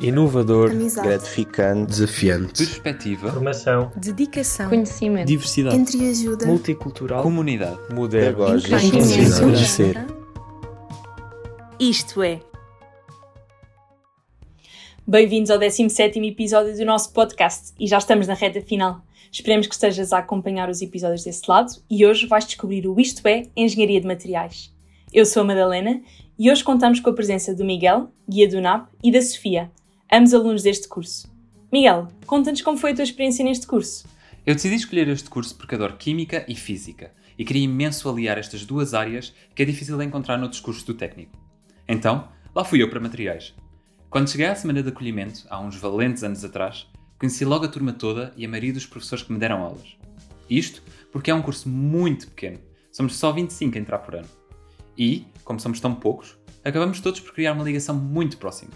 inovador, amizade, gratificante, desafiante, perspectiva, formação, dedicação, conhecimento, diversidade, entreajuda, multicultural, comunidade, moderno, conhecer. Isto é. Bem-vindos ao 17 episódio do nosso podcast e já estamos na reta final. Esperemos que estejas a acompanhar os episódios desse lado e hoje vais descobrir o Isto é Engenharia de Materiais. Eu sou a Madalena e hoje contamos com a presença do Miguel, guia do NAP, e da Sofia, ambos alunos deste curso. Miguel, conta-nos como foi a tua experiência neste curso. Eu decidi escolher este curso porque adoro Química e Física e queria imenso aliar estas duas áreas que é difícil de encontrar noutros cursos do técnico. Então, lá fui eu para materiais. Quando cheguei à semana de acolhimento, há uns valentes anos atrás, conheci logo a turma toda e a maioria dos professores que me deram aulas. Isto porque é um curso muito pequeno, somos só 25 a entrar por ano. E, como somos tão poucos, acabamos todos por criar uma ligação muito próxima.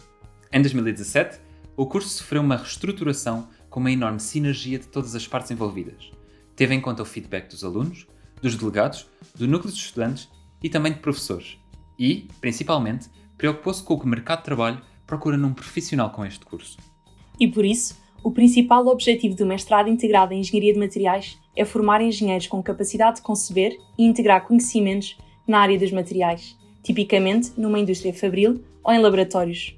Em 2017, o curso sofreu uma reestruturação com uma enorme sinergia de todas as partes envolvidas. Teve em conta o feedback dos alunos, dos delegados, do núcleo de estudantes e também de professores. E, principalmente, preocupou-se com o que o mercado de trabalho procura num profissional com este curso. E por isso, o principal objetivo do mestrado integrado em Engenharia de Materiais é formar engenheiros com capacidade de conceber e integrar conhecimentos na área dos materiais, tipicamente numa indústria fabril ou em laboratórios.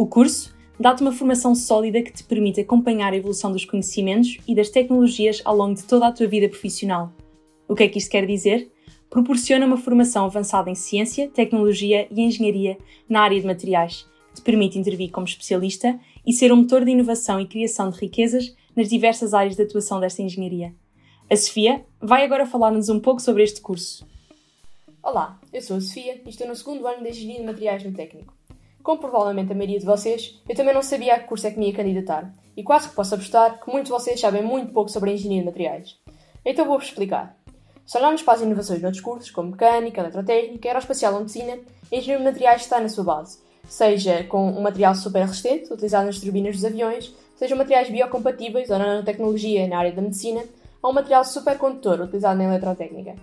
O curso dá-te uma formação sólida que te permite acompanhar a evolução dos conhecimentos e das tecnologias ao longo de toda a tua vida profissional. O que é que isto quer dizer? Proporciona uma formação avançada em ciência, tecnologia e engenharia na área de materiais, que te permite intervir como especialista e ser um motor de inovação e criação de riquezas nas diversas áreas de atuação desta engenharia. A Sofia vai agora falar-nos um pouco sobre este curso. Olá, eu sou a Sofia e estou no segundo ano de Engenharia de Materiais no Técnico. Como provavelmente a maioria de vocês, eu também não sabia a que curso é que me ia candidatar, e quase que posso apostar que muitos de vocês sabem muito pouco sobre a Engenharia de Materiais. Então vou-vos explicar. Se olharmos para as inovações noutros cursos, como Mecânica, Eletrotécnica, Aeroespacial ou Medicina, a Engenharia de Materiais está na sua base, seja com um material super resistente, utilizado nas turbinas dos aviões, sejam materiais biocompatíveis ou nanotecnologia na área da medicina, ou um material supercondutor utilizado na eletrotécnica.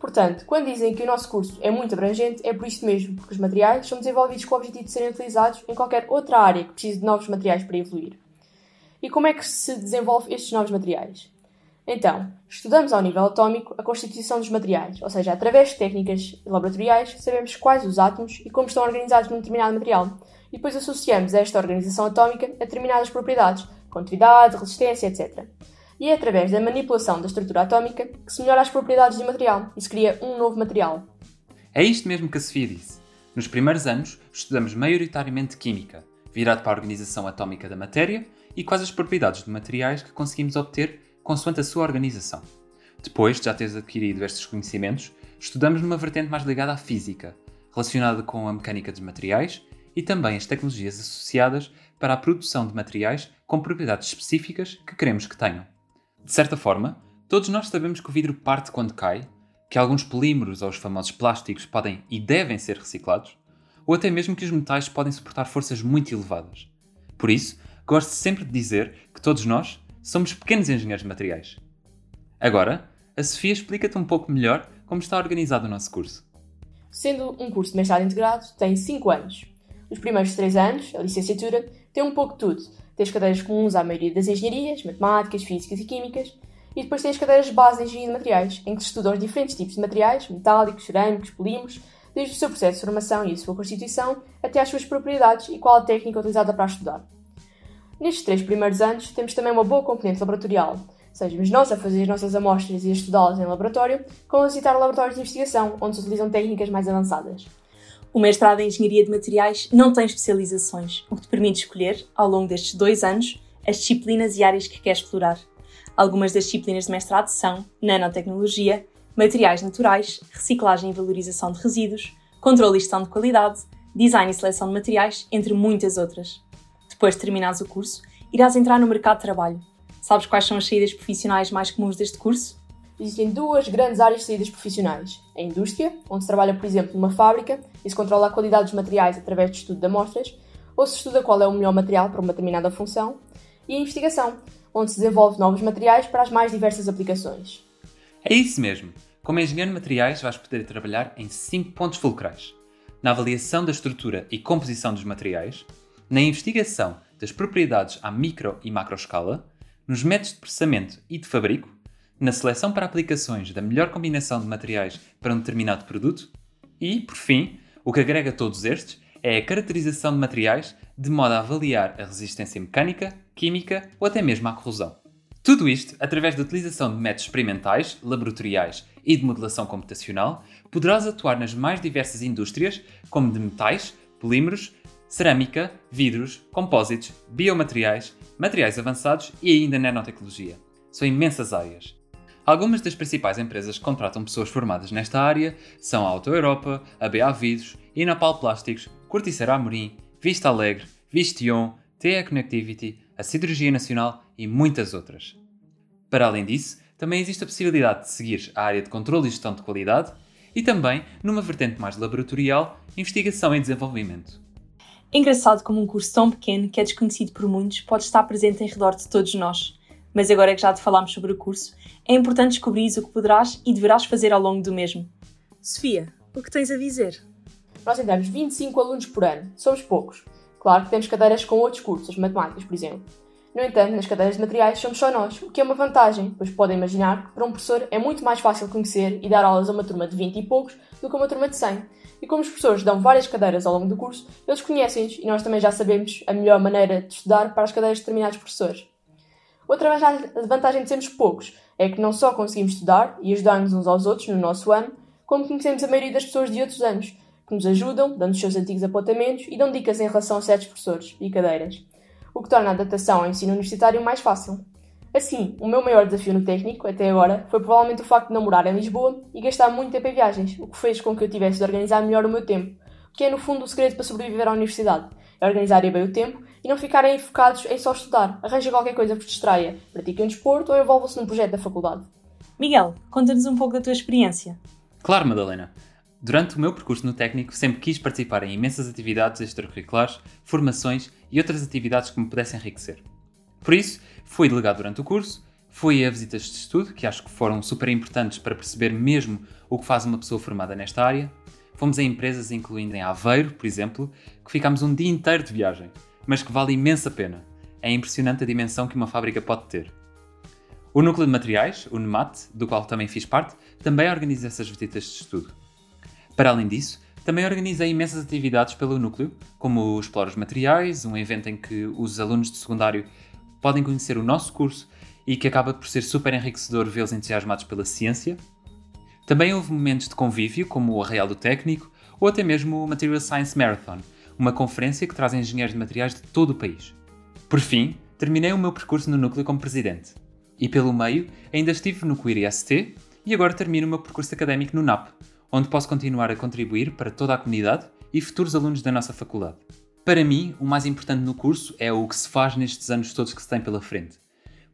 Portanto, quando dizem que o nosso curso é muito abrangente, é por isso mesmo, porque os materiais são desenvolvidos com o objetivo de serem utilizados em qualquer outra área que precise de novos materiais para evoluir. E como é que se desenvolve estes novos materiais? Então, estudamos ao nível atómico a constituição dos materiais, ou seja, através de técnicas laboratoriais, sabemos quais os átomos e como estão organizados num determinado material, e depois associamos esta organização atómica a determinadas propriedades, condutividade, resistência, etc. E é através da manipulação da estrutura atómica que se melhora as propriedades do material e se cria um novo material. É isto mesmo que a Sofia disse. Nos primeiros anos, estudamos maioritariamente Química, virado para a organização atómica da matéria e quais as propriedades de materiais que conseguimos obter consoante a sua organização. Depois de já teres adquirido estes conhecimentos, estudamos numa vertente mais ligada à física, relacionada com a mecânica dos materiais e também as tecnologias associadas para a produção de materiais com propriedades específicas que queremos que tenham. De certa forma, todos nós sabemos que o vidro parte quando cai, que alguns polímeros ou os famosos plásticos podem e devem ser reciclados, ou até mesmo que os metais podem suportar forças muito elevadas. Por isso, gosto sempre de dizer que todos nós somos pequenos engenheiros de materiais. Agora, a Sofia explica-te um pouco melhor como está organizado o nosso curso. Sendo um curso de mestrado integrado, tem 5 anos. Os primeiros 3 anos, a licenciatura, tem um pouco de tudo. Tens cadeiras comuns à maioria das engenharias, matemáticas, físicas e químicas, e depois tens cadeiras de base de engenharia de materiais, em que se estudam os diferentes tipos de materiais, metálicos, cerâmicos, polímeros, desde o seu processo de formação e a sua constituição, até às suas propriedades e qual a técnica utilizada para estudar. Nestes três primeiros anos, temos também uma boa componente laboratorial, sejamos nós a fazer as nossas amostras e a estudá-las em laboratório, como a visitar laboratórios de investigação, onde se utilizam técnicas mais avançadas. O mestrado em Engenharia de Materiais não tem especializações, o que te permite escolher, ao longo destes dois anos, as disciplinas e áreas que queres explorar. Algumas das disciplinas de mestrado são nanotecnologia, materiais naturais, reciclagem e valorização de resíduos, controle e gestão de qualidade, design e seleção de materiais, entre muitas outras. Depois de terminares o curso, irás entrar no mercado de trabalho. Sabes quais são as saídas profissionais mais comuns deste curso? Existem duas grandes áreas de saídas profissionais. A indústria, onde se trabalha, por exemplo, numa fábrica e se controla a qualidade dos materiais através do estudo de amostras, ou se estuda qual é o melhor material para uma determinada função. E a investigação, onde se desenvolve novos materiais para as mais diversas aplicações. É isso mesmo! Como engenheiro de materiais, vais poder trabalhar em 5 pontos fulcrais: na avaliação da estrutura e composição dos materiais, na investigação das propriedades à micro e macro escala, nos métodos de processamento e de fabrico, na seleção para aplicações da melhor combinação de materiais para um determinado produto e, por fim, o que agrega todos estes é a caracterização de materiais de modo a avaliar a resistência mecânica, química ou até mesmo à corrosão. Tudo isto, através da utilização de métodos experimentais, laboratoriais e de modelação computacional, poderás atuar nas mais diversas indústrias, como de metais, polímeros, cerâmica, vidros, compósitos, biomateriais, materiais avançados e ainda nanotecnologia. São imensas áreas. Algumas das principais empresas que contratam pessoas formadas nesta área são a Auto Europa, a BA Vidros, Inapal Plásticos, Corticeira Amorim, Vista Alegre, Vistion, TE Connectivity, a Cirurgia Nacional e muitas outras. Para além disso, também existe a possibilidade de seguir a área de controle e gestão de qualidade e também, numa vertente mais laboratorial, investigação e desenvolvimento. Engraçado como um curso tão pequeno, que é desconhecido por muitos, pode estar presente em redor de todos nós. Mas agora que já te falámos sobre o curso, é importante descobrir o que poderás e deverás fazer ao longo do mesmo. Sofia, o que tens a dizer? Nós temos 25 alunos por ano, somos poucos. Claro que temos cadeiras com outros cursos, matemáticas, por exemplo. No entanto, nas cadeiras de materiais somos só nós, o que é uma vantagem, pois podem imaginar que para um professor é muito mais fácil conhecer e dar aulas a uma turma de 20 e poucos do que a uma turma de 100. E como os professores dão várias cadeiras ao longo do curso, eles conhecem-nos e nós também já sabemos a melhor maneira de estudar para as cadeiras de determinados professores. Outra vantagem de sermos poucos é que não só conseguimos estudar e ajudar-nos uns aos outros no nosso ano, como conhecemos a maioria das pessoas de outros anos, que nos ajudam, dando os seus antigos apontamentos e dão dicas em relação a certos professores e cadeiras o que torna a adaptação ao ensino universitário mais fácil. Assim, o meu maior desafio no técnico, até agora, foi provavelmente o facto de não morar em Lisboa e gastar muito tempo em viagens, o que fez com que eu tivesse de organizar melhor o meu tempo, que é no fundo o segredo para sobreviver à universidade, é organizarem bem o tempo e não ficarem focados em só estudar, arranja qualquer coisa que vos distraia, pratiquem um desporto ou envolvam-se num projeto da faculdade. Miguel, conta-nos um pouco da tua experiência. Claro, Madalena. Durante o meu percurso no técnico, sempre quis participar em imensas atividades extracurriculares, formações e outras atividades que me pudessem enriquecer. Por isso, fui delegado durante o curso, fui a visitas de estudo, que acho que foram super importantes para perceber mesmo o que faz uma pessoa formada nesta área. Fomos a empresas, incluindo em Aveiro, por exemplo, que ficámos um dia inteiro de viagem, mas que vale imensa pena. É impressionante a dimensão que uma fábrica pode ter. O Núcleo de Materiais, o NEMAT, do qual também fiz parte, também organiza essas visitas de estudo. Para além disso, também organizei imensas atividades pelo núcleo, como o Explora os Materiais, um evento em que os alunos de secundário podem conhecer o nosso curso e que acaba por ser super enriquecedor vê-los entusiasmados pela ciência. Também houve momentos de convívio, como o Arraial do Técnico ou até mesmo o Material Science Marathon, uma conferência que traz engenheiros de materiais de todo o país. Por fim, terminei o meu percurso no núcleo como presidente. E pelo meio, ainda estive no Queer IST e agora termino o meu percurso académico no NAP, onde posso continuar a contribuir para toda a comunidade e futuros alunos da nossa faculdade. Para mim, o mais importante no curso é o que se faz nestes anos todos que se tem pela frente.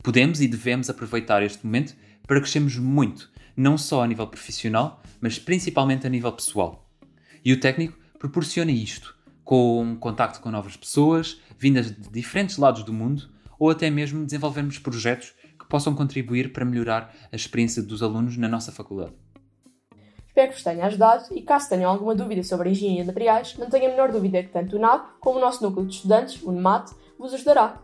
Podemos e devemos aproveitar este momento para crescermos muito, não só a nível profissional, mas principalmente a nível pessoal. E o técnico proporciona isto, com contacto com novas pessoas, vindas de diferentes lados do mundo, ou até mesmo desenvolvermos projetos que possam contribuir para melhorar a experiência dos alunos na nossa faculdade. Espero que vos tenha ajudado e caso tenham alguma dúvida sobre a engenharia de materiais, não tenha a menor dúvida que tanto o NAP como o nosso núcleo de estudantes, o NEMAT, vos ajudará.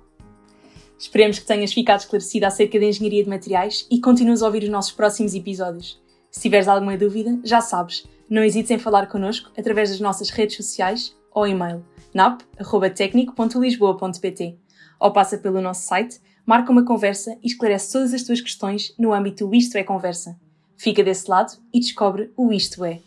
Esperemos que tenhas ficado esclarecida acerca da engenharia de materiais e continues a ouvir os nossos próximos episódios. Se tiveres alguma dúvida, já sabes, não hesites em falar connosco através das nossas redes sociais ou e-mail nap.tecnico.lisboa.pt ou passa pelo nosso site, marca uma conversa e esclarece todas as tuas questões no âmbito Isto é Conversa. Fica desse lado e descobre o Isto É.